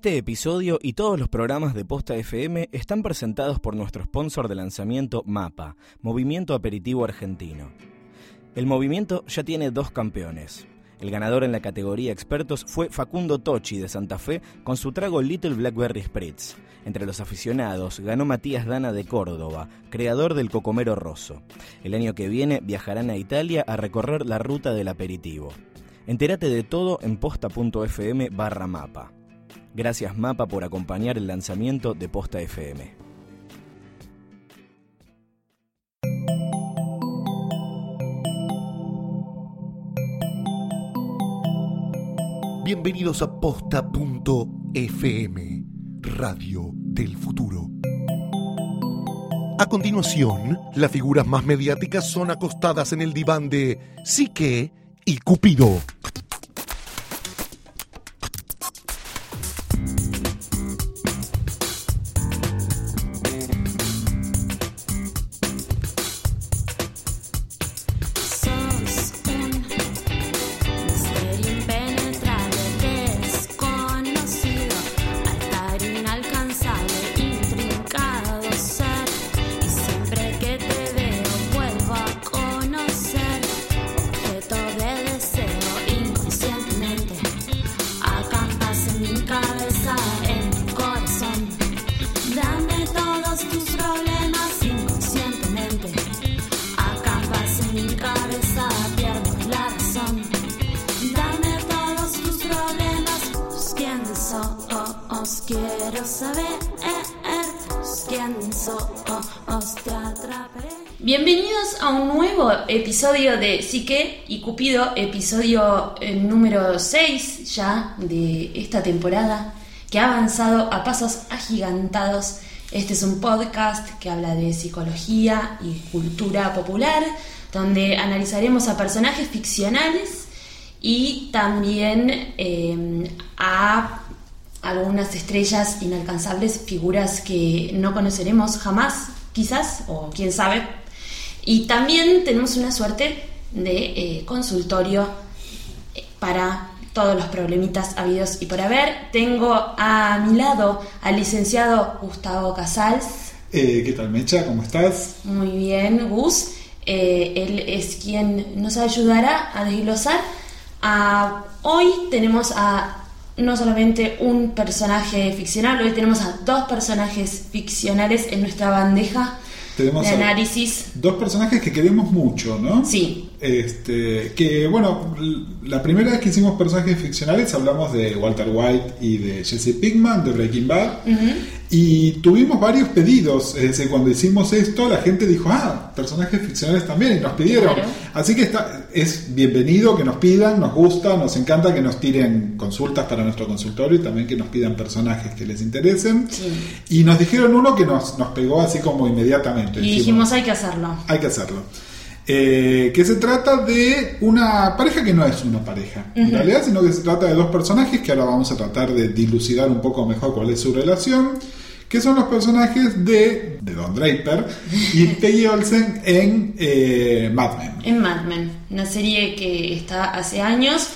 Este episodio y todos los programas de Posta FM están presentados por nuestro sponsor de lanzamiento MAPA, Movimiento Aperitivo Argentino. El movimiento ya tiene dos campeones. El ganador en la categoría expertos fue Facundo Tochi de Santa Fe con su trago Little Blackberry Spritz. Entre los aficionados ganó Matías Dana de Córdoba, creador del Cocomero Rosso. El año que viene viajarán a Italia a recorrer la ruta del aperitivo. Entérate de todo en posta.fm barra mapa. Gracias Mapa por acompañar el lanzamiento de Posta FM. Bienvenidos a posta.fm, Radio del Futuro. A continuación, las figuras más mediáticas son acostadas en el diván de Psique y Cupido. Episodio de Psique y Cupido, episodio eh, número 6 ya de esta temporada que ha avanzado a pasos agigantados. Este es un podcast que habla de psicología y cultura popular, donde analizaremos a personajes ficcionales y también eh, a algunas estrellas inalcanzables, figuras que no conoceremos jamás, quizás, o quién sabe. Y también tenemos una suerte de eh, consultorio eh, para todos los problemitas habidos y por haber. Tengo a mi lado al licenciado Gustavo Casals. Eh, ¿Qué tal, Mecha? ¿Cómo estás? Muy bien, Gus. Eh, él es quien nos ayudará a desglosar. A, hoy tenemos a no solamente un personaje ficcional, hoy tenemos a dos personajes ficcionales en nuestra bandeja Tenemos de a análisis. dos personajes que queremos mucho, ¿no? Sí, Este, que bueno, la primera vez que hicimos personajes ficcionales hablamos de Walter White y de Jesse Pinkman de Breaking Bad. Y tuvimos varios pedidos. Es decir, cuando hicimos esto, la gente dijo, ah, personajes ficcionales también, y nos pidieron. Claro. Así que está, es bienvenido que nos pidan, nos gusta, nos encanta que nos tiren consultas para nuestro consultorio y también que nos pidan personajes que les interesen. Sí. Y nos dijeron uno que nos, nos pegó así como inmediatamente. y dijimos hay que hacerlo. hay que hacerlo. Eh, que se trata de una pareja que no es una pareja, en realidad, sino que se trata de dos personajes que ahora vamos a tratar de dilucidar un poco mejor cuál es su relación, que son los personajes de, de Don Draper y Peggy Olsen en eh, Mad Men. En Mad Men, una serie que está hace años,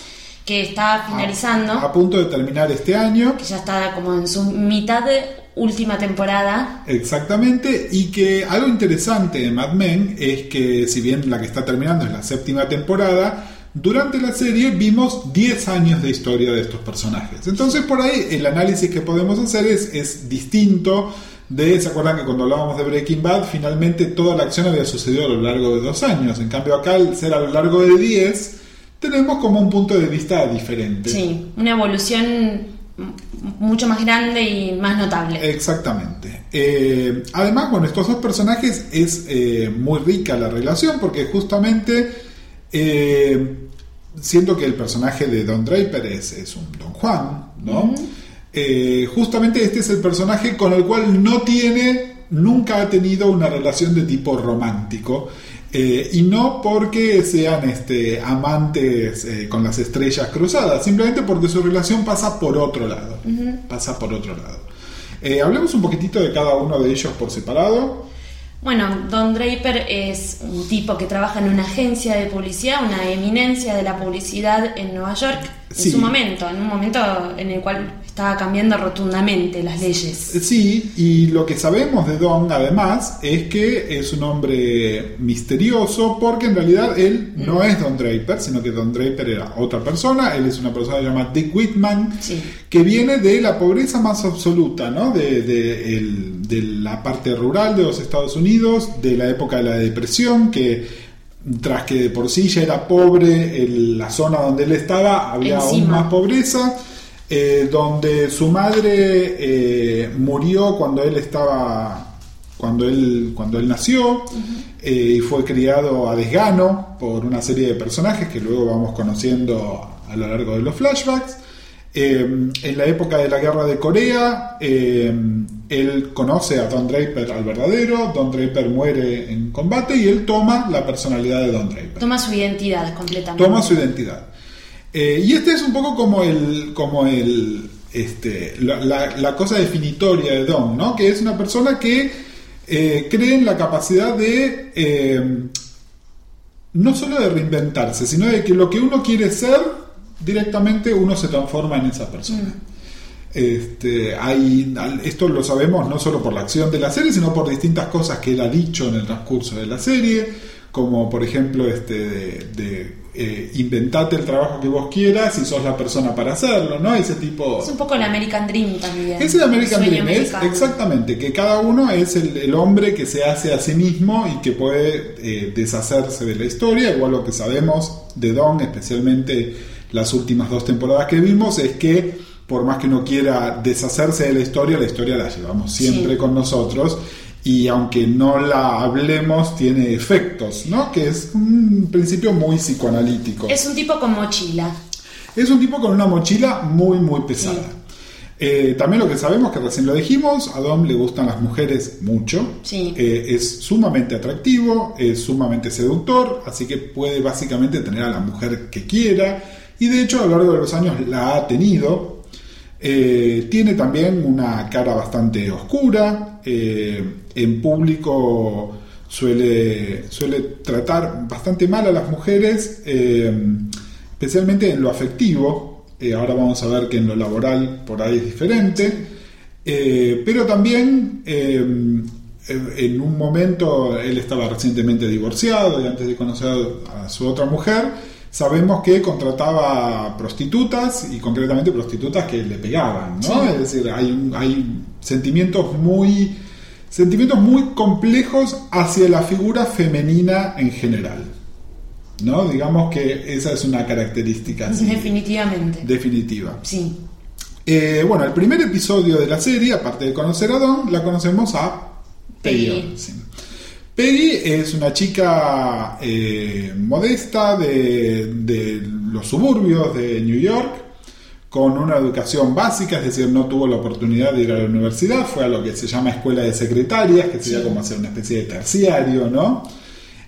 que está finalizando, A, a punto de terminar este año, que ya está como en su mitad de última temporada. Exactamente, y que algo interesante de Mad Men es que si bien la que está terminando es la séptima temporada, durante la serie vimos 10 años de historia de estos personajes. Entonces por ahí el análisis que podemos hacer es, es distinto de, ¿se acuerdan que cuando hablábamos de Breaking Bad, finalmente toda la acción había sucedido a lo largo de dos años? En cambio acá, al ser a lo largo de 10, tenemos como un punto de vista diferente. Sí, una evolución mucho más grande y más notable. Exactamente. Eh, además, bueno, estos dos personajes es eh, muy rica la relación porque justamente eh, siento que el personaje de Don Draper es, es un Don Juan, ¿no? Justamente este es el personaje con el cual no tiene, nunca ha tenido una relación de tipo romántico. Eh, y no porque sean este, amantes eh, con las estrellas cruzadas, simplemente porque su relación pasa por otro lado. Pasa por otro lado. Eh, hablemos un poquitito de cada uno de ellos por separado. Bueno, Don Draper es un tipo que trabaja en una agencia de publicidad, una eminencia de la publicidad en Nueva York. en su momento, en un momento en el cual estaba cambiando rotundamente las leyes. Sí, y lo que sabemos de Don además es que es un hombre misterioso porque en realidad él no es Don Draper, sino que Don Draper era otra persona, él es una persona llamada Dick Whitman, Sí. que viene de la pobreza más absoluta, ¿no? De, de el- de la parte rural de los Estados Unidos, de la época de la depresión, que tras que de por sí ya era pobre, en la zona donde él estaba había aún Encima. más pobreza, eh, donde su madre eh, murió cuando él estaba, cuando él, cuando él nació, eh, y fue criado a desgano por una serie de personajes que luego vamos conociendo a lo largo de los flashbacks. En la época de la guerra de Corea, él conoce a Don Draper al verdadero, Don Draper muere en combate y él toma la personalidad de Don Draper Toma su identidad completamente. toma su identidad. Eh, y este es un poco como el, como el, este, la, la- la cosa definitoria de Don, ¿no? Que es una persona que eh, cree en la capacidad de eh, no solo de reinventarse, sino de que lo que uno quiere ser directamente uno se transforma en esa persona. Este, hay, esto lo sabemos no solo por la acción de la serie, sino por distintas cosas que él ha dicho en el transcurso de la serie, como por ejemplo este de, de, eh, inventate el trabajo que vos quieras y sos la persona para hacerlo, ¿no? Ese tipo... Es un poco el American Dream también. Es el American Dream, es exactamente, que cada uno es el, el hombre que se hace a sí mismo y que puede eh, deshacerse de la historia, igual lo que sabemos de Don, especialmente las últimas dos temporadas que vimos, es que por más que uno quiera deshacerse de la historia, la historia la llevamos siempre Sí. con nosotros y aunque no la hablemos, tiene efectos, ¿no? Que es un principio muy psicoanalítico. Es un tipo con mochila. Es un tipo con una mochila muy, muy pesada. Eh, también lo que sabemos, que recién lo dijimos, a Dom le gustan las mujeres mucho. Sí. Eh, es sumamente atractivo, es sumamente seductor, así que puede básicamente tener a la mujer que quiera. Y de hecho, a lo largo de los años la ha tenido. Eh, tiene también una cara bastante oscura. En público suele, suele tratar bastante mal a las mujeres, eh, especialmente en lo afectivo. Eh, ahora vamos a ver que en lo laboral por ahí es diferente. Eh, pero también en un momento él estaba recientemente divorciado y antes de conocer a su otra mujer, sabemos que contrataba prostitutas y concretamente prostitutas que le pegaban, ¿no? Es decir, hay, hay sentimientos muy sentimientos muy complejos hacia la figura femenina en general. ¿No? Digamos que esa es una característica así, Definitivamente. definitiva. Sí. Eh, bueno, el primer episodio de la serie, aparte de conocer a Don, la conocemos a Peggy. Peggy. Peggy es una chica eh, modesta de, de los suburbios de New York, con una educación básica, es decir, no tuvo la oportunidad de ir a la universidad, fue a lo que se llama escuela de secretarias, que sería Sí. como hacer una especie de terciario, ¿no?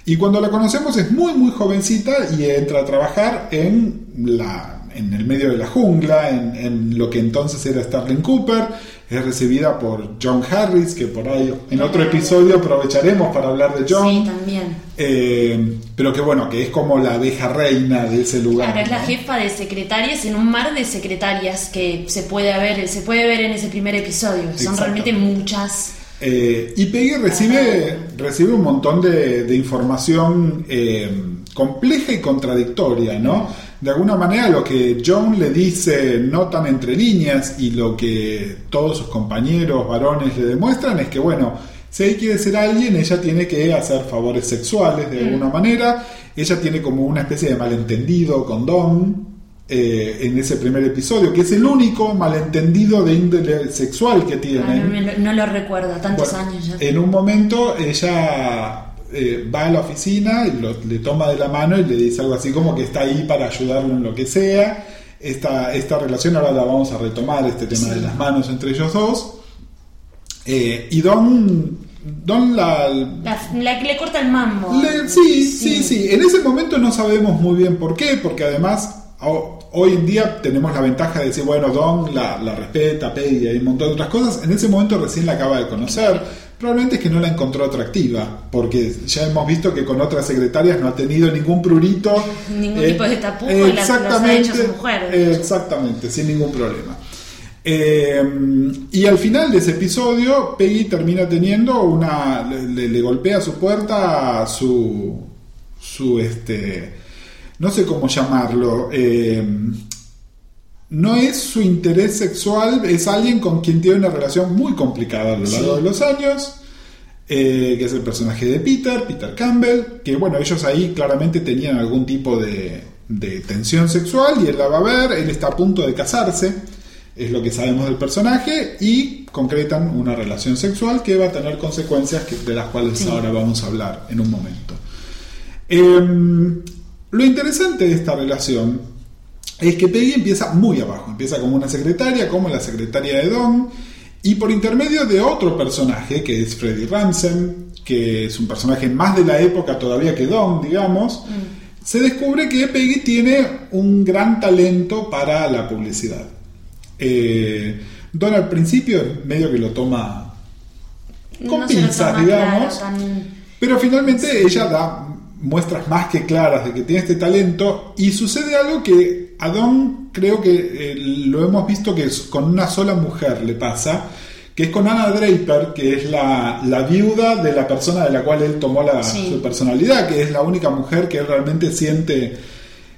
Y cuando la conocemos es muy muy jovencita y entra a trabajar en la en el medio de la jungla, en, en lo que entonces era Starling Cooper, es recibida por John Harris, que por ahí en otro episodio aprovecharemos para hablar de John, Sí, también. eh, pero que bueno, que es como la abeja reina de ese lugar. Claro, es la ¿no? jefa de secretarias en un mar de secretarias que se puede ver, se puede ver en ese primer episodio. Son realmente muchas. Eh, y Peggy recibe, recibe un montón de, de información eh, compleja y contradictoria, ¿no? De alguna manera lo que John le dice no tan entre líneas y lo que todos sus compañeros varones le demuestran es que, bueno, si ella quiere ser alguien, ella tiene que hacer favores sexuales de alguna manera, ella tiene como una especie de malentendido con Don, eh, en ese primer episodio, que es el único malentendido de índole sexual que Ah, tienen. no, lo- no lo recuerdo, tantos Bueno, años ya. En un momento ella eh, va a la oficina lo- le toma de la mano y le dice algo así como que está ahí para ayudarlo en lo que sea. Esta, esta relación ahora la vamos a retomar, este tema de las manos entre ellos dos. Eh, y Don, Don la, La, la que le corta el mambo. le- sí, sí, sí. En ese momento no sabemos muy bien por qué, porque además ho- hoy en día tenemos la ventaja de decir, bueno, Don la, la respeta, Peggy y un montón de otras cosas. En ese momento recién la acaba de conocer. Probablemente es que no la encontró atractiva, porque ya hemos visto que con otras secretarias no ha tenido ningún prurito. Ningún Eh, tipo de tapujo y las- los ha hecho su mujer, eh, exactamente, sin ningún problema. Eh, y al final de ese episodio, Peggy termina teniendo una. le, golpea su puerta a su. su este. no sé cómo llamarlo. No es su interés sexual, es alguien con quien tiene una relación muy complicada a lo largo Sí. de los años. eh, que es el personaje de Peter, Peter Campbell, que bueno, ellos ahí claramente tenían algún tipo de, de tensión sexual y él la va a ver, él está a punto de casarse, es lo que sabemos del personaje, y concretan una relación sexual que va a tener consecuencias que- de las cuales Sí. ahora vamos a hablar en un momento. Em, lo interesante de esta relación es que Peggy empieza muy abajo, empieza como una secretaria, como la secretaria de Don, y por intermedio de otro personaje, que es Freddy Ransom, que es un personaje más de la época todavía que Don, digamos, se descubre que Peggy tiene un gran talento para la publicidad. Eh, Don al principio medio que lo toma con No pinzas, digamos. claro, tan- Pero finalmente ella da muestras más que claras de que tiene este talento y sucede algo que a Don creo que eh, lo hemos visto que es- con una sola mujer le pasa, que es con Anna Draper, que es la, la viuda de la persona de la cual él tomó la, Sí. su personalidad, que es la única mujer que él realmente siente,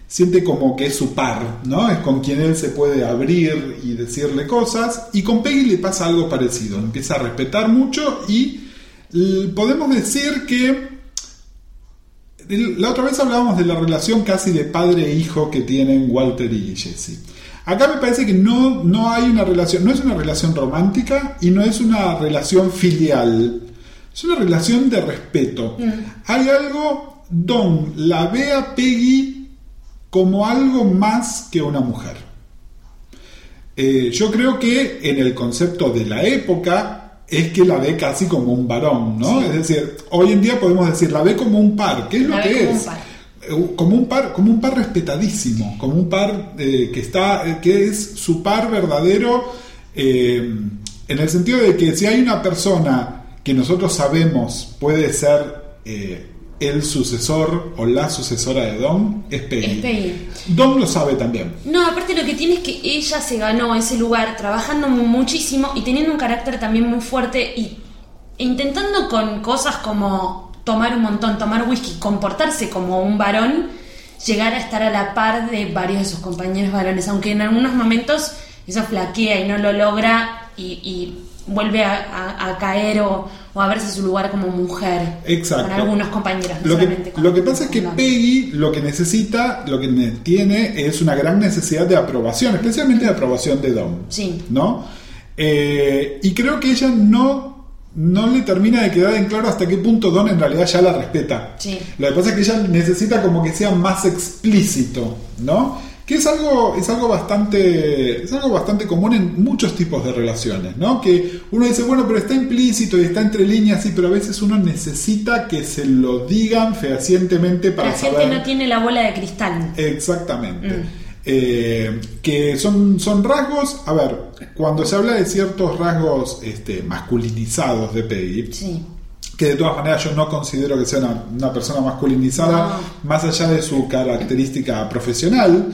siente como que es su par, ¿no? Es con quien él se puede abrir y decirle cosas. Y con Peggy le pasa algo parecido, empieza a respetar mucho y podemos decir que la otra vez hablábamos de la relación casi de padre e hijo que tienen Walter y Jesse. Acá me parece que no, no hay una relación, no es una relación romántica y no es una relación filial. Es una relación de respeto. Hay algo, Don la ve a Peggy como algo más que una mujer. Eh, yo creo que en el concepto de la época es que la ve casi como un varón, ¿no? Sí. Es decir, hoy en día podemos decir, la ve como un par, ¿qué es La lo que es? un. Eh, Como un par, como un par respetadísimo, como un par eh, que está, eh, que es su par verdadero, eh, en el sentido de que si hay una persona que nosotros sabemos puede ser eh, el sucesor o la sucesora de Don, es Peggy. Es Peggy. Don lo sabe también. No, aparte lo que tiene es que ella se ganó ese lugar trabajando mu- muchísimo y teniendo un carácter también muy fuerte y e intentando con cosas como tomar un montón, tomar whisky, comportarse como un varón, llegar a estar a la par de varios de sus compañeros varones, aunque en algunos momentos eso flaquea y no lo logra y, y vuelve a, a- a caer o, o a verse su lugar como mujer Exacto. con algunos compañeros. no Lo que, lo que pasa es que Peggy lo que necesita, lo que ne- tiene es una gran necesidad de aprobación, especialmente de aprobación de Dom. Sí. ¿No? Eh, y creo que ella no, no le termina de quedar en claro hasta qué punto Don en realidad ya la respeta. Sí. Lo que pasa es que ella necesita como que sea más explícito, ¿no? Que es algo, es algo bastante, es algo bastante común en muchos tipos de relaciones, ¿no? Que uno dice, bueno, pero está implícito y está entre líneas, sí, pero a veces uno necesita que se lo digan fehacientemente para La gente saber. no tiene la bola de cristal. Exactamente. Mm. Eh, que son, son rasgos, a ver, cuando se habla de ciertos rasgos este, masculinizados de Peggy, Sí. que de todas maneras yo no considero que sea una, una persona masculinizada, más allá de su característica profesional.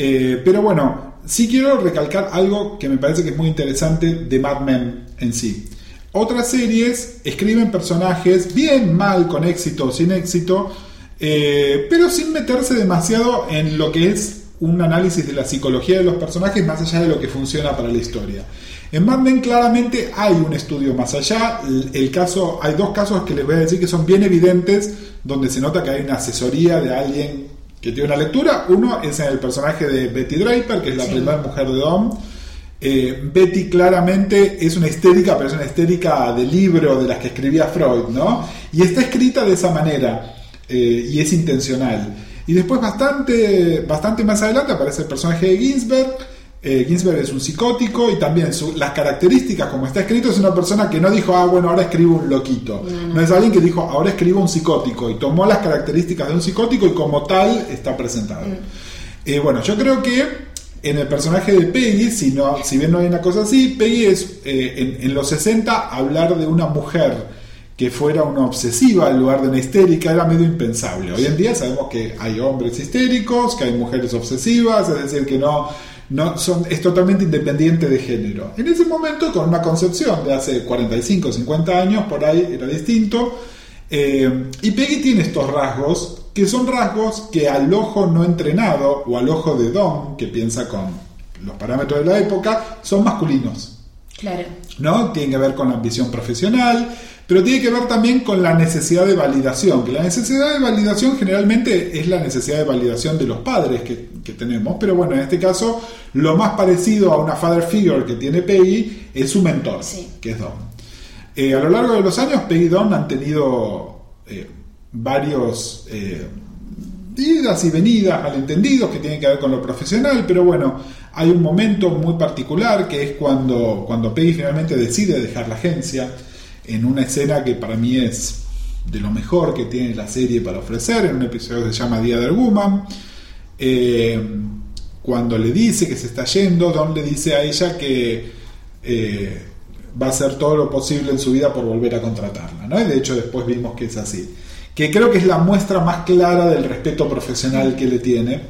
Eh, pero bueno, sí quiero recalcar algo que me parece que es muy interesante de Mad Men en sí. Otras series escriben personajes bien, mal, con éxito o sin éxito, eh, pero sin meterse demasiado en lo que es un análisis de la psicología de los personajes más allá de lo que funciona para la historia. En Mad Men claramente hay un estudio más allá. El, caso, hay dos casos que les voy a decir que son bien evidentes, donde se nota que hay una asesoría de alguien que tiene una lectura. Uno es en el personaje de Betty Draper, que es la Sí. primera mujer de Dom. Eh, Betty claramente es una histérica, pero es una histérica de libro de las que escribía Freud, ¿no? Y está escrita de esa manera eh, y es intencional. Y después bastante, bastante más adelante aparece el personaje de Ginsberg. Eh, Ginsberg es un psicótico y también su- las características, como está escrito, es una persona que no dijo, ah, bueno, ahora escribo un loquito. No, es alguien que dijo, ahora escribo un psicótico y tomó las características de un psicótico y como tal está presentado. Eh, bueno, yo creo que En el personaje de Peggy, si, no, si bien no hay una cosa así, Peggy es eh, en, en los 60 hablar de una mujer que fuera una obsesiva en lugar de una histérica era medio impensable. Hoy en día sabemos que hay hombres histéricos, que hay mujeres obsesivas, es decir, que no, no son, es totalmente independiente de género. En ese momento, con una concepción de hace 45, 50 años, por ahí era distinto. Eh, y Peggy tiene estos rasgos, que son rasgos que al ojo no entrenado o al ojo de Don, que piensa con los parámetros de la época, son masculinos. Claro. ¿no? Tiene que ver con la ambición profesional, pero tiene que ver también con la necesidad de validación, que la necesidad de validación generalmente es la necesidad de validación de los padres que, que tenemos, pero bueno, en este caso lo más parecido a una father figure que tiene Peggy es su mentor, Sí. que es Don. Eh, a lo largo de los años, Peggy y Don han tenido eh, varios eh, idas y venidas malentendidos que tienen que ver con lo profesional, pero bueno, hay un momento muy particular que es cuando, cuando Peggy finalmente decide dejar la agencia en una escena que para mí es de lo mejor que tiene la serie para ofrecer, en un episodio que se llama Día del Woman. Eh, cuando le dice que se está yendo, Don le dice a ella que eh, va a hacer todo lo posible en su vida por volver a contratarla, ¿no? Y de hecho después vimos que es así. Que creo que es la muestra más clara del respeto profesional que le tiene.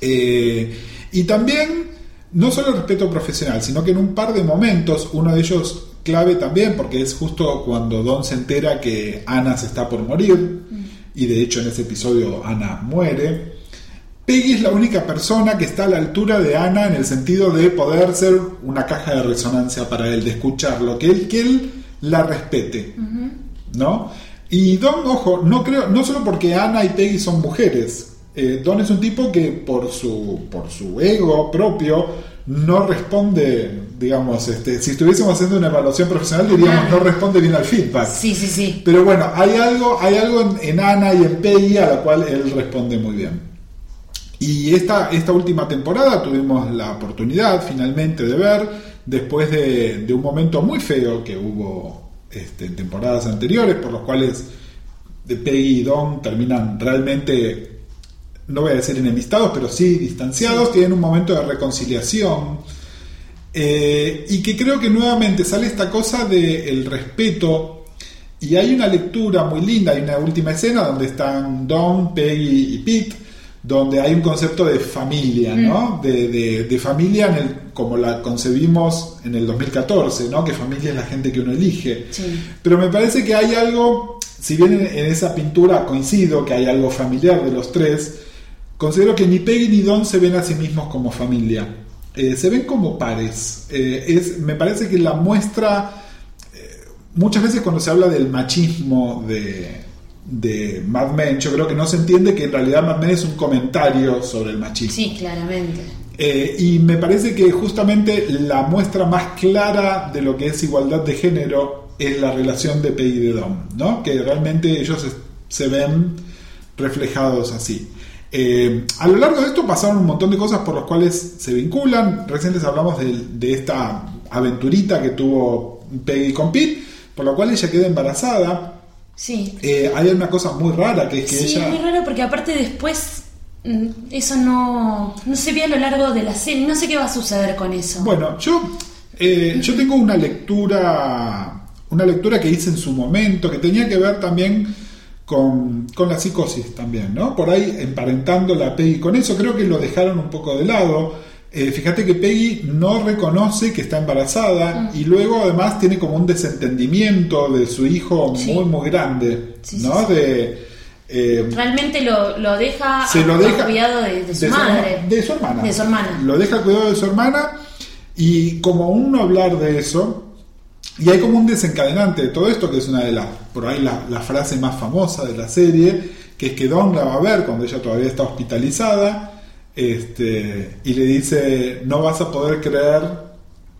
Eh, y también, no solo el respeto profesional, sino que en un par de momentos, uno de ellos clave también, porque es justo cuando Don se entera que Ana se está por morir, y de hecho en ese episodio Ana muere. Peggy es la única persona que está a la altura de Ana en el sentido de poder ser una caja de resonancia para él, de escucharlo, que él, que él la respete. ¿No? Y Don, ojo, no creo, no solo porque Ana y Peggy son mujeres. Eh, Don es un tipo que por su, por su ego propio no responde, digamos, este, si estuviésemos haciendo una evaluación profesional diríamos no responde bien al feedback. Sí, sí, sí. Pero bueno, hay algo, hay algo en, en Ana y en Peggy a la cual él responde muy bien. Y esta, esta última temporada tuvimos la oportunidad finalmente de ver, después de, de un momento muy feo que hubo este, en temporadas anteriores, por los cuales Peggy y Don terminan realmente, no voy a decir enemistados, pero sí distanciados, tienen un momento de reconciliación. Eh, y que creo que nuevamente sale esta cosa del respeto y hay una lectura muy linda, hay una última escena donde están Don, Peggy y Pete, donde hay un concepto de familia, ¿no? De, de- de familia en el, como la concebimos en el 2014, ¿no? Que familia es la gente que uno elige. Sí. Pero me parece que hay algo, si bien en, en esa pintura coincido que hay algo familiar de los tres, considero que ni Peggy ni Don se ven a sí mismos como familia. Eh, se ven como pares. Eh, es, me parece que la muestra, eh, muchas veces cuando se habla del machismo de, de Mad Men, yo creo que no se entiende que en realidad Mad Men es un comentario sobre el machismo. Sí, claramente. Y me parece que justamente la muestra más clara de lo que es igualdad de género es la relación de Peggy y de Dom, ¿no? Que realmente ellos se ven reflejados así. Eh, a lo largo de esto pasaron un montón de cosas por las cuales se vinculan. Recién les hablamos de, de esta aventurita que tuvo Peggy con Pete, por la cual ella queda embarazada. Sí. Eh, hay una cosa muy rara que es que Sí, ella... muy raro porque aparte después mm, eso no, no se ve a lo largo de la serie. No sé qué va a suceder con eso. Bueno, yo, eh, yo tengo una lectura, una lectura que hice en su momento, que tenía que ver también con, con la psicosis también, ¿no? Por ahí emparentando la Peggy con eso, creo que lo dejaron un poco de lado. Eh, fíjate que Peggy no reconoce que está embarazada y luego además tiene como un desentendimiento de su hijo Sí. muy, muy grande, Sí, ¿no? sí. De, eh, Realmente lo, lo deja se lo deja cuidado de, de su madre. de su hermana. De su hermana. Lo deja cuidado de su hermana y como uno hablar de eso, y hay como un desencadenante de todo esto, que es una de las, por ahí la, la frase más famosa de la serie, que es que Don la va a ver cuando ella todavía está hospitalizada, este, y le dice, no vas a poder creer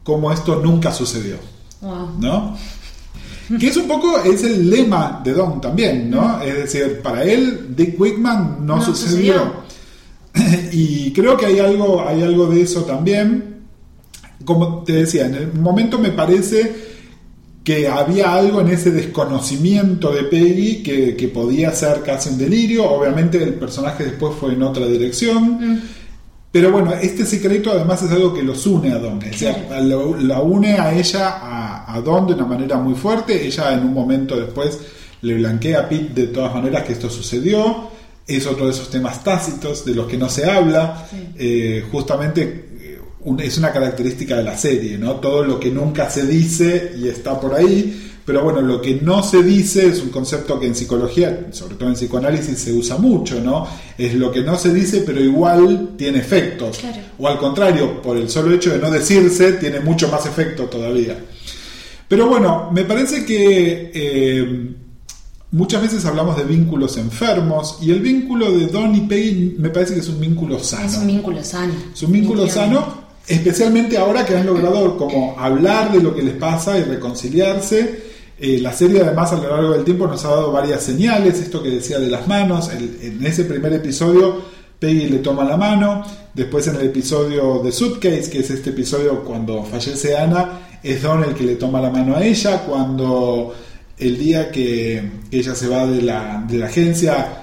cómo esto nunca sucedió. Wow. ¿no? Que es un poco, es el lema de Don también, ¿no? Es decir, para él, Dick Wickman no, No sucedió. y creo que hay algo, hay algo de eso también. Como te decía, en el momento me parece que había algo en ese desconocimiento de Peggy que, que podía ser casi un delirio. Obviamente el personaje después fue en otra dirección. Pero bueno, este secreto además es algo que los une a Don. O sea, lo- la une a ella, a, a Don de una manera muy fuerte. Ella en un momento después le blanquea a Pete de todas maneras que esto sucedió. Es otro de esos temas tácitos de los que no se habla. Eh, justamente es una característica de la serie, ¿no? Todo lo que nunca se dice y está por ahí. Pero bueno, lo que no se dice es un concepto que en psicología, sobre todo en psicoanálisis, se usa mucho, ¿no? Es lo que no se dice, pero igual tiene efectos. Claro. O al contrario, por el solo hecho de no decirse, tiene mucho más efecto todavía. Pero bueno, me parece que eh, muchas veces hablamos de vínculos enfermos y el vínculo de Don y Peggy me parece que es un vínculo sano. Es un vínculo sano. Es un vínculo sano, especialmente ahora que han logrado como hablar de lo que les pasa y reconciliarse. Eh, la serie además a lo largo del tiempo nos ha dado varias señales, esto que decía de las manos, en ese primer episodio Peggy le toma la mano, después en el episodio de Suitcase, que es este episodio cuando fallece Ana, es Don el que le toma la mano a ella, cuando el día que ella se va de la, de la agencia,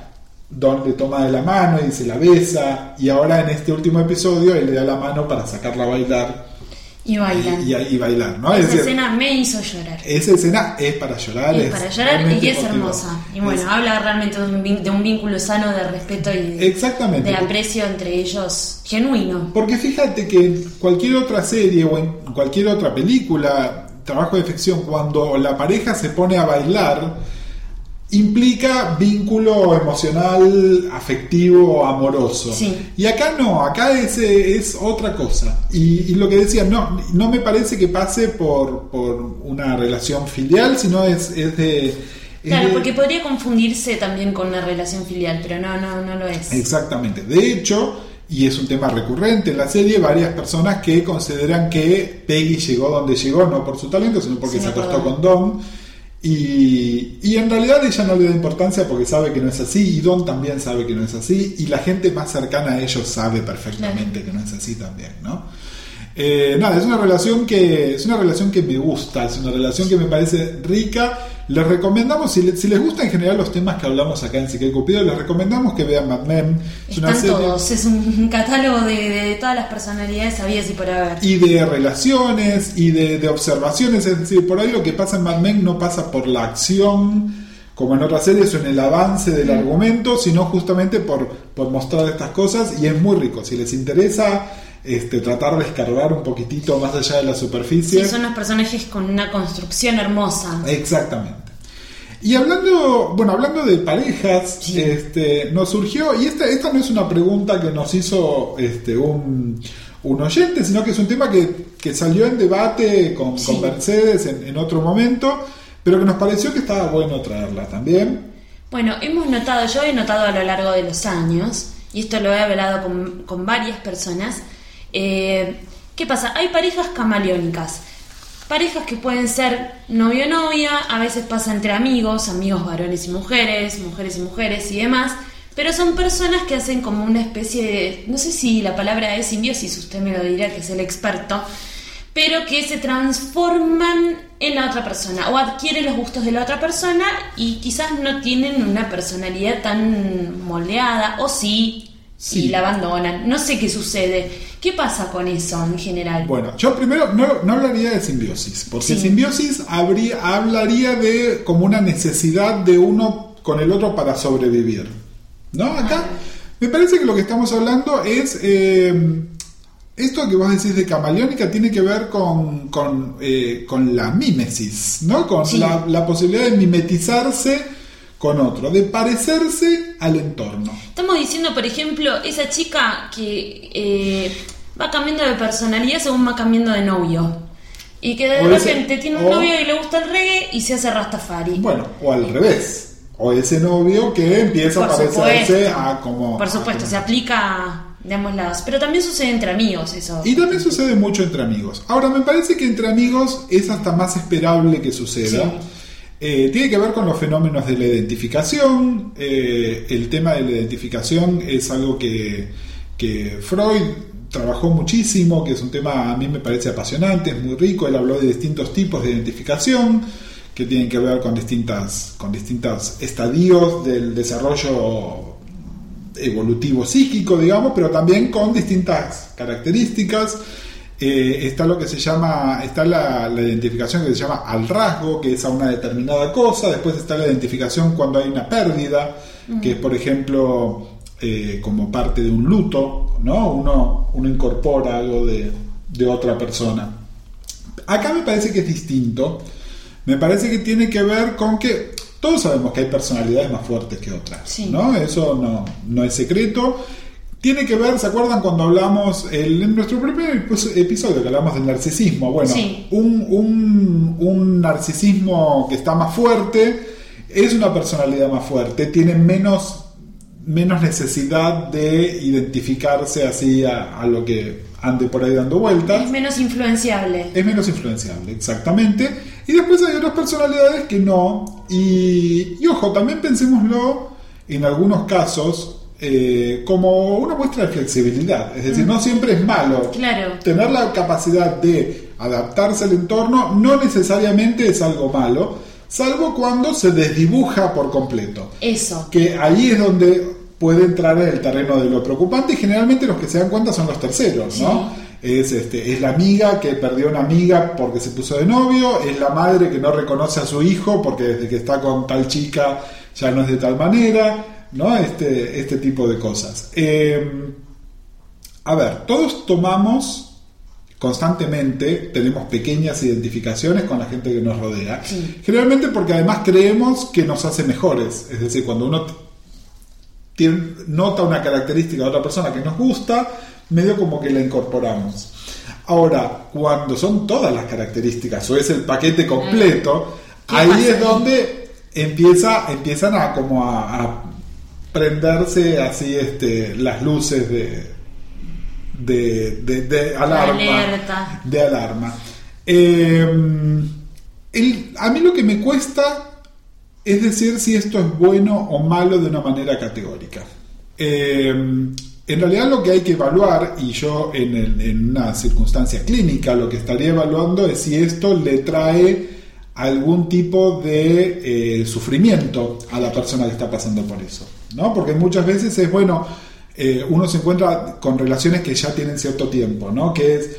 Don le toma de la mano y se la besa. Y ahora en este último episodio él le da la mano para sacarla a bailar Y bailan. y, y bailar, ¿no? Es Esa decir, escena me hizo llorar. esa escena es para llorar. Es para llorar y es hermosa. Y bueno, Es- habla realmente de un, vínculo sano de respeto y Exactamente. de aprecio entre ellos genuino. Porque fíjate que en cualquier otra serie o en cualquier otra película, trabajo de ficción, cuando la pareja se pone a bailar, implica vínculo emocional, afectivo, amoroso. Sí. Y acá no, acá es, es otra cosa. Y, y lo que decía, no, no me parece que pase por, por una relación filial, sino es, es de... es Claro, de- porque podría confundirse también con una relación filial, pero no, no, no lo es. Exactamente. De hecho, y es un tema recurrente en la serie, varias personas que consideran que Peggy llegó donde llegó, no por su talento, sino porque se acostó con Don. Y, y en realidad ella no le da importancia porque sabe que no es así, y Don también sabe que no es así, y la gente más cercana a ellos sabe perfectamente que no es así también, ¿no? Eh, nada, es una relación que es una relación que me gusta, es una relación que me parece rica. Les recomendamos, si, le- si les gustan en general los temas que hablamos acá en Siquel Cupido, les recomendamos que vean Mad Men. Es una Están serie todos, es un catálogo de, de todas las personalidades habidas y por haber. y de relaciones y de, de observaciones, es decir, por ahí lo que pasa en Mad Men no pasa por la acción como en otras series o en el avance del argumento, sino justamente por, por mostrar estas cosas y es muy rico. Si les interesa este, tratar de escarbar un poquitito más allá de la superficie. Sí, son unos personajes con una construcción hermosa. Exactamente. Y hablando, bueno, hablando de parejas, Sí. este, nos surgió, y esta, esta no es una pregunta que nos hizo este, un, un oyente, sino que es un tema que, que salió en debate con, Sí. con Mercedes en, en otro momento, pero que nos pareció que estaba bueno traerla también. Bueno, hemos notado, yo he notado a lo largo de los años, y esto lo he hablado con, con varias personas, eh, ¿qué pasa? Hay parejas camaleónicas, parejas que pueden ser novio-novia, a veces pasa entre amigos, amigos varones y mujeres, mujeres y mujeres y demás, pero son personas que hacen como una especie de, no sé si la palabra es simbiosis, usted me lo dirá que es el experto, pero que se transforman en la otra persona o adquieren los gustos de la otra persona y quizás no tienen una personalidad tan moldeada o sí, Sí. y la abandonan. No sé qué sucede. ¿Qué pasa con eso en general? Bueno, yo primero no, no hablaría de simbiosis, porque Sí. simbiosis habría, hablaría de como una necesidad de uno con el otro para sobrevivir. ¿No? Acá me parece que lo que estamos hablando es... eh, esto que vos decís de camaleónica tiene que ver con, con, eh, con la mímesis, ¿no? Con Sí. la, la posibilidad de mimetizarse con otro, de parecerse al entorno. Estamos diciendo, por ejemplo, esa chica que eh, va cambiando de personalidad según va cambiando de novio. Y que de O ese- repente tiene un o- novio y le gusta el reggae y se hace Rastafari. Bueno, o al revés. O ese novio que empieza Por a parecerse supuesto. a como... Por supuesto, como- se aplica de ambos lados. Pero también sucede entre amigos eso. Y también sucede mucho entre amigos. Ahora, me parece que entre amigos es hasta más esperable que suceda. Sí. Eh, tiene que ver con los fenómenos de la identificación. Eh, el tema de la identificación es algo que, que Freud trabajó muchísimo, que es un tema a mí me parece apasionante, es muy rico. Él habló de distintos tipos de identificación que tienen que ver con distintas con distintos estadios del desarrollo evolutivo psíquico, digamos, pero también con distintas características. Eh, está lo que se llama, está la, la identificación que se llama al rasgo, que es a una determinada cosa, después está la identificación cuando hay una pérdida, que es por ejemplo eh, como parte de un luto, ¿no? Uno, uno incorpora algo de, de otra persona. Acá me parece que es distinto, me parece que tiene que ver con que todos sabemos que hay personalidades más fuertes que otras, Sí. ¿no? Eso no, no es secreto. Tiene que ver, ¿se acuerdan cuando hablamos el- en nuestro primer epi- episodio que hablamos del narcisismo? Bueno, Sí. un, un- un narcisismo que está más fuerte es una personalidad más fuerte, tiene menos, menos necesidad de identificarse así a, a lo que ande por ahí dando vueltas Es menos influenciable. es menos influenciable, exactamente. Y después hay otras personalidades que no. Y, y ojo, también pensémoslo en algunos casos eh, como una muestra de flexibilidad. Es decir, no siempre es malo. Claro. Tener la capacidad de adaptarse al entorno no necesariamente es algo malo, salvo cuando se desdibuja por completo Eso. que ahí es donde puede entrar en el terreno de lo preocupante y generalmente los que se dan cuenta son los terceros, ¿no? Es, este, es la amiga que perdió una amiga porque se puso de novio, es la madre que no reconoce a su hijo porque desde que está con tal chica ya no es de tal manera, ¿no? Este, este tipo de cosas. Eh, a ver, todos tomamos constantemente, tenemos pequeñas identificaciones con la gente que nos rodea, Sí. generalmente porque además creemos que nos hace mejores, es decir, cuando uno tiene- nota una característica de otra persona que nos gusta, medio como que la incorporamos. Ahora, cuando son todas las características o es el paquete completo, ¿Qué ahí es donde empieza, empiezan a como a, a prenderse así este, las luces de, de, de- de alarma. alerta. De alarma. Eh, el- a mí lo que me cuesta es decir si esto es bueno o malo de una manera categórica. Eh, en realidad lo que hay que evaluar, y yo en, el- en una circunstancia clínica lo que estaría evaluando es si esto le trae algún tipo de eh, sufrimiento a la persona que está pasando por eso. ¿No? Porque muchas veces es bueno, eh, uno se encuentra con relaciones que ya tienen cierto tiempo, ¿no? que es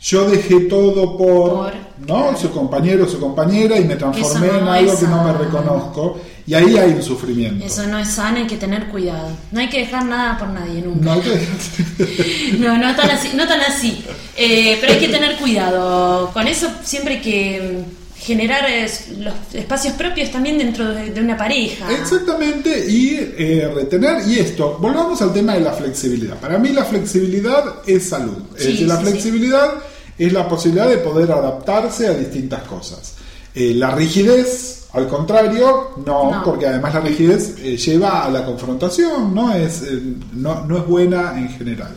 yo dejé todo por, Por, ¿no? claro. su compañero, su compañera y me transformé en algo que no me reconozco y ahí hay un sufrimiento. Eso no es sano, hay que tener cuidado. No hay que dejar nada por nadie nunca. No No, no tan así, no tan así. Eh, pero hay que tener cuidado. Con eso siempre que generar es, los espacios propios también dentro de, de una pareja. Exactamente, y eh, retener, y esto, volvamos al tema de la flexibilidad. Para mí la flexibilidad es salud. Es decir, la sí, sí. flexibilidad es la posibilidad de poder adaptarse a distintas cosas. Eh, la rigidez, al contrario, no, No. porque además la rigidez eh, lleva a la confrontación, no es, eh, no, no es buena en general.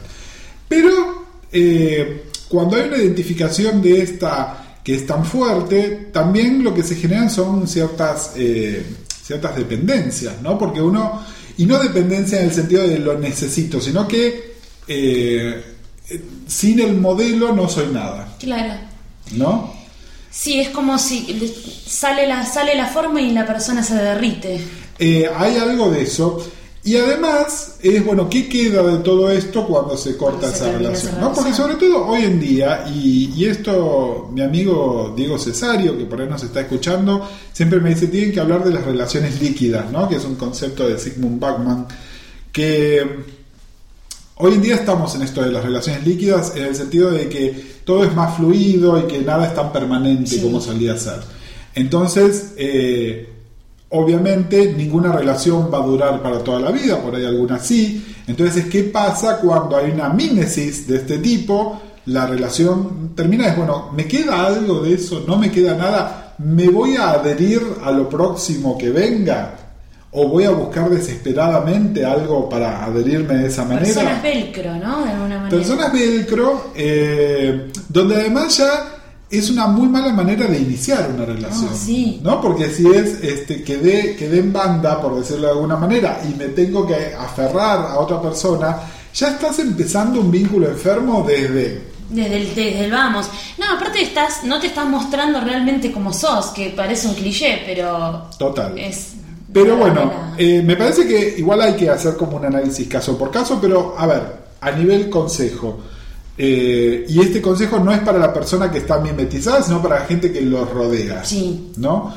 Pero eh, cuando hay una identificación de esta que es tan fuerte, también lo que se generan son ciertas, eh, ciertas dependencias, ¿no? Porque uno, y no dependencia en el sentido de lo necesito, sino que eh, sin el modelo no soy nada, Claro. ¿no? Sí, es como si le- sale la, sale la forma y la persona se derrite. Eh, hay algo de eso. Y además, es bueno, ¿qué queda de todo esto cuando se corta se esa relación? esa ¿no? Porque sobre todo hoy en día, y, y esto mi amigo Diego Cesario, que por ahí nos está escuchando, siempre me dice, tienen que hablar de las relaciones líquidas, ¿no? que es un concepto de Sigmund Bachmann, que hoy en día estamos en esto de las relaciones líquidas en el sentido de que todo es más fluido y que nada es tan permanente Sí. como solía ser. Entonces, eh, obviamente ninguna relación va a durar para toda la vida, por ahí algunas sí. Entonces, ¿qué pasa cuando hay una mímesis de este tipo? La relación termina, es bueno, ¿me queda algo de eso? ¿No me queda nada? ¿Me voy a adherir a lo próximo que venga? ¿O voy a buscar desesperadamente algo para adherirme de esa manera? Personas velcro, ¿no? De alguna manera. Personas velcro, eh, donde además ya es una muy mala manera de iniciar una relación. Ah, sí. ¿No? Porque si es este, quedé, quedé en banda, por decirlo de alguna manera, y me tengo que aferrar a otra persona, ya estás empezando un vínculo enfermo desde. Desde el, desde el vamos. No, aparte estás, no te estás mostrando realmente como sos, que parece un cliché, pero Total. es Pero bueno, eh, me parece que igual hay que hacer como un análisis caso por caso, pero a ver, a nivel consejo. Eh, y este consejo no es para la persona que está mimetizada, sino para la gente que lo rodea. Sí. ¿No?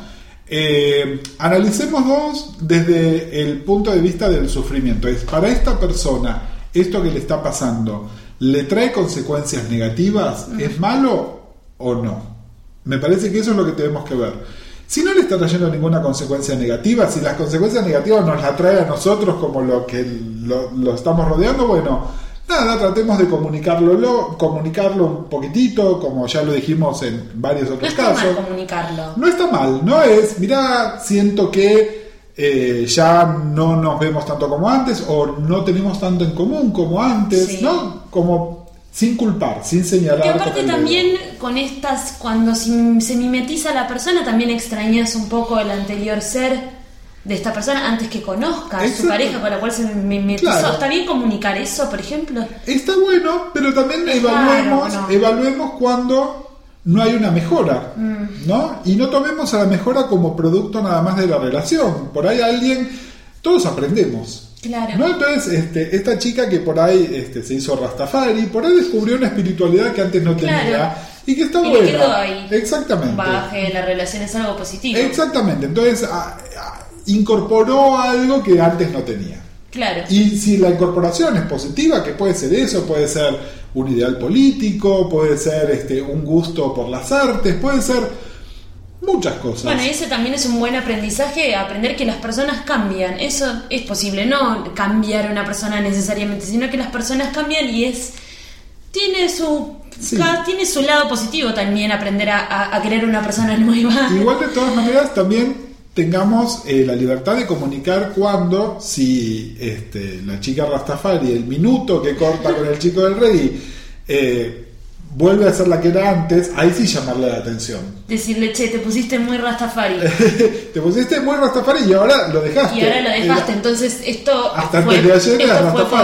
Eh, analicemos dos desde el punto de vista del sufrimiento. Es para esta persona, esto que le está pasando, ¿le trae consecuencias negativas? ¿Es malo o no? Me parece que eso es lo que tenemos que ver. Si no le está trayendo ninguna consecuencia negativa, si las consecuencias negativas nos las trae a nosotros como lo que lo, lo estamos rodeando, bueno, nada, tratemos de comunicarlo, lo- comunicarlo un poquitito, como ya lo dijimos en varios No otros está casos. mal comunicarlo. No está mal, no es, mira, siento que eh, ya no nos vemos tanto como antes o no tenemos tanto en común como antes, Sí. ¿no? Como sin culpar, sin señalar. Y aparte también con estas, cuando se, mimetiza la persona, también extrañas un poco el anterior ser de esta persona antes que conozca a su pareja con la cual se mimetizó. Claro. ¿Está bien comunicar eso, por ejemplo? Está bueno, pero también evaluemos, evaluemos cuando no hay una mejora, Mm. ¿no? Y no tomemos a la mejora como producto nada más de la relación. Por ahí alguien, todos aprendemos. Claro. ¿No? Entonces, este, esta chica que por ahí este, se hizo Rastafari, por ahí descubrió una espiritualidad que antes no Claro. tenía y que está Y le buena. quedó ahí. Exactamente. De la relación es algo positivo. Exactamente. Entonces, a- a- incorporó algo que antes no tenía. Claro. Y si la incorporación es positiva, que puede ser eso, puede ser un ideal político, puede ser este, un gusto por las artes, puede ser muchas cosas. Bueno, y ese también es un buen aprendizaje, aprender que las personas cambian. Eso es posible, no cambiar una persona necesariamente, sino que las personas cambian y es tiene su Sí. tiene su lado positivo también aprender a, a, a querer una persona nueva. Igual de todas maneras también tengamos eh, la libertad de comunicar cuando si este, la chica Rastafari, el minuto que corta con el chico del reggae, eh, vuelve a ser la que era antes, ahí sí llamarle la atención. Decirle, che, te pusiste muy rastafari. Te pusiste muy Rastafari y ahora lo dejaste. y ahora lo dejaste, Era- entonces esto Hasta fue, antes de ayer esto fue por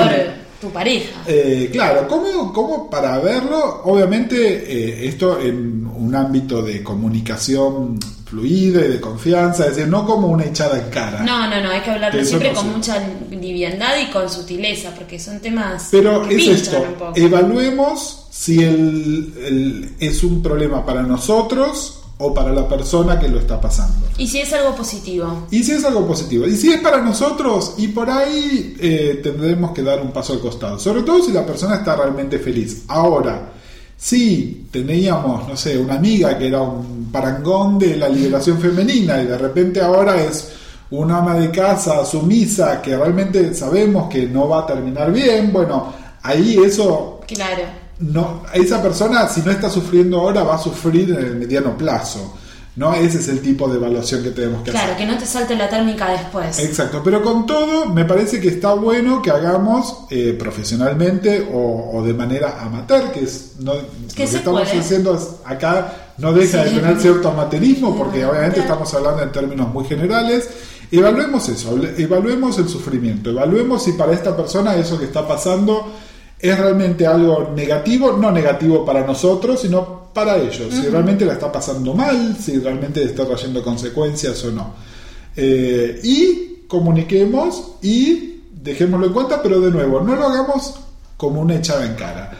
tu pareja. Eh, claro, ¿cómo, cómo para verlo? Obviamente eh, esto en un ámbito de comunicación fluida y de confianza, es decir, no como una echada en cara. No, no, no, hay que hablarlo siempre con mucha liviandad y con sutileza, porque son temas Pero que es esto, un poco. evaluemos si el, el- es un problema para nosotros o para la persona que lo está pasando. Y si es algo positivo. Y si es algo positivo, y si es para nosotros, y por ahí eh, tendremos que dar un paso al costado, sobre todo si la persona está realmente feliz. Ahora, si teníamos, no sé, una amiga que era un parangón de la liberación femenina y de repente ahora es una ama de casa sumisa que realmente sabemos que no va a terminar bien, bueno, ahí eso Claro. no, esa persona, si no está sufriendo ahora, va a sufrir en el mediano plazo. ¿no? Ese es el tipo de evaluación que tenemos que Claro, hacer. que no te salte la térmica después. Exacto, pero con todo, me parece que está bueno que hagamos eh, profesionalmente o, o de manera amateur, que es no, lo que estamos puede. haciendo acá no deja Sí. de tener cierto amateurismo, porque obviamente estamos hablando en términos muy generales. Evaluemos eso, evaluemos el sufrimiento, evaluemos si para esta persona eso que está pasando es realmente algo negativo, no negativo para nosotros, sino para ellos, si realmente la está pasando mal, si realmente está trayendo consecuencias o no. Eh, y comuniquemos y dejémoslo en cuenta, pero de nuevo, no lo hagamos como una echada en cara.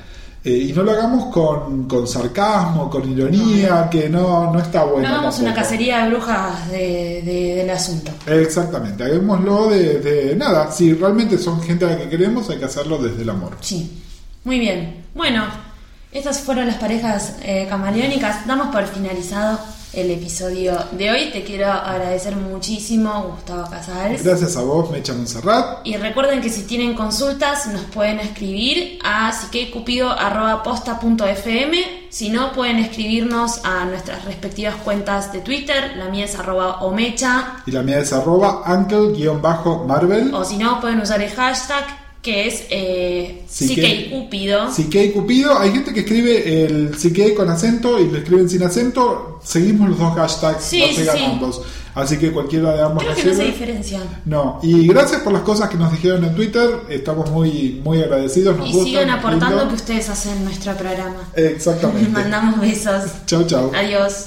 Eh, y no lo hagamos con, con sarcasmo, con ironía, que no, no está bueno. no hagamos una cacería de brujas de- de- del asunto. Exactamente, hagámoslo de, de nada. Si realmente son gente a la que queremos, hay que hacerlo desde el amor. Sí. Muy bien. Bueno, estas fueron las parejas eh, camaleónicas. Damos por finalizado el episodio de hoy. Te quiero agradecer muchísimo, Gustavo Casals. Gracias a vos, Mecha Monserrat. Y recuerden que si tienen consultas nos pueden escribir a psiquecupido.posta.fm Si no, pueden escribirnos a nuestras respectivas cuentas de Twitter. La mía es arroba omecha. Y la mía es arroba uncle-marvel. O si no, pueden usar el hashtag que es eh, psiquecupido. Psique y Cupido. Hay gente que escribe el Psique con acento y lo escriben sin acento. Seguimos los dos hashtags, Sí, no sí, sí. Así que cualquiera de ambos Creo que no se diferencian. No, y gracias por las cosas que nos dijeron en Twitter. Estamos muy, muy agradecidos. Nos Y sigan aportando lindo. que ustedes hacen nuestro programa. Exactamente. Mandamos besos. Chau, chau. Adiós.